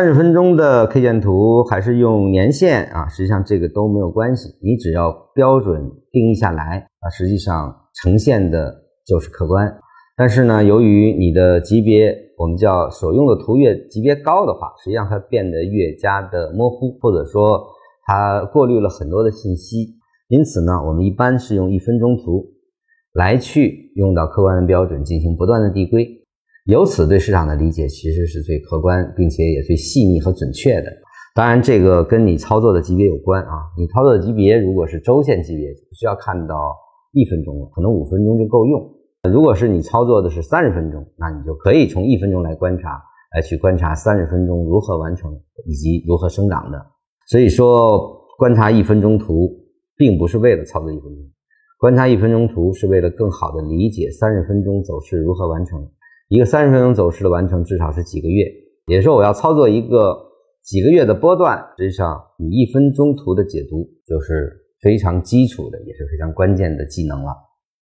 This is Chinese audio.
三十分钟的 K 线图还是用年线啊，实际上这个都没有关系，你只要标准定义下来啊，实际上呈现的就是客观。但是呢，由于你的级别，我们叫所用的图越级别高的话，实际上它变得越加的模糊，或者说它过滤了很多的信息。因此呢，我们一般是用一分钟图来去用到客观的标准进行不断的递归。由此对市场的理解其实是最客观，并且也最细腻和准确的。当然，这个跟你操作的级别有关啊。你操作的级别如果是周线级别，不需要看到一分钟了，可能五分钟就够用。如果是你操作的是三十分钟，那你就可以从一分钟来观察，来去观察三十分钟如何完成以及如何生长的。所以说，观察一分钟图并不是为了操作一分钟，观察一分钟图是为了更好的理解三十分钟走势如何完成。一个三十分钟走势的完成，至少是几个月。也就是说，我要操作一个几个月的波段，实际上你一分钟图的解读就是非常基础的，也是非常关键的技能了。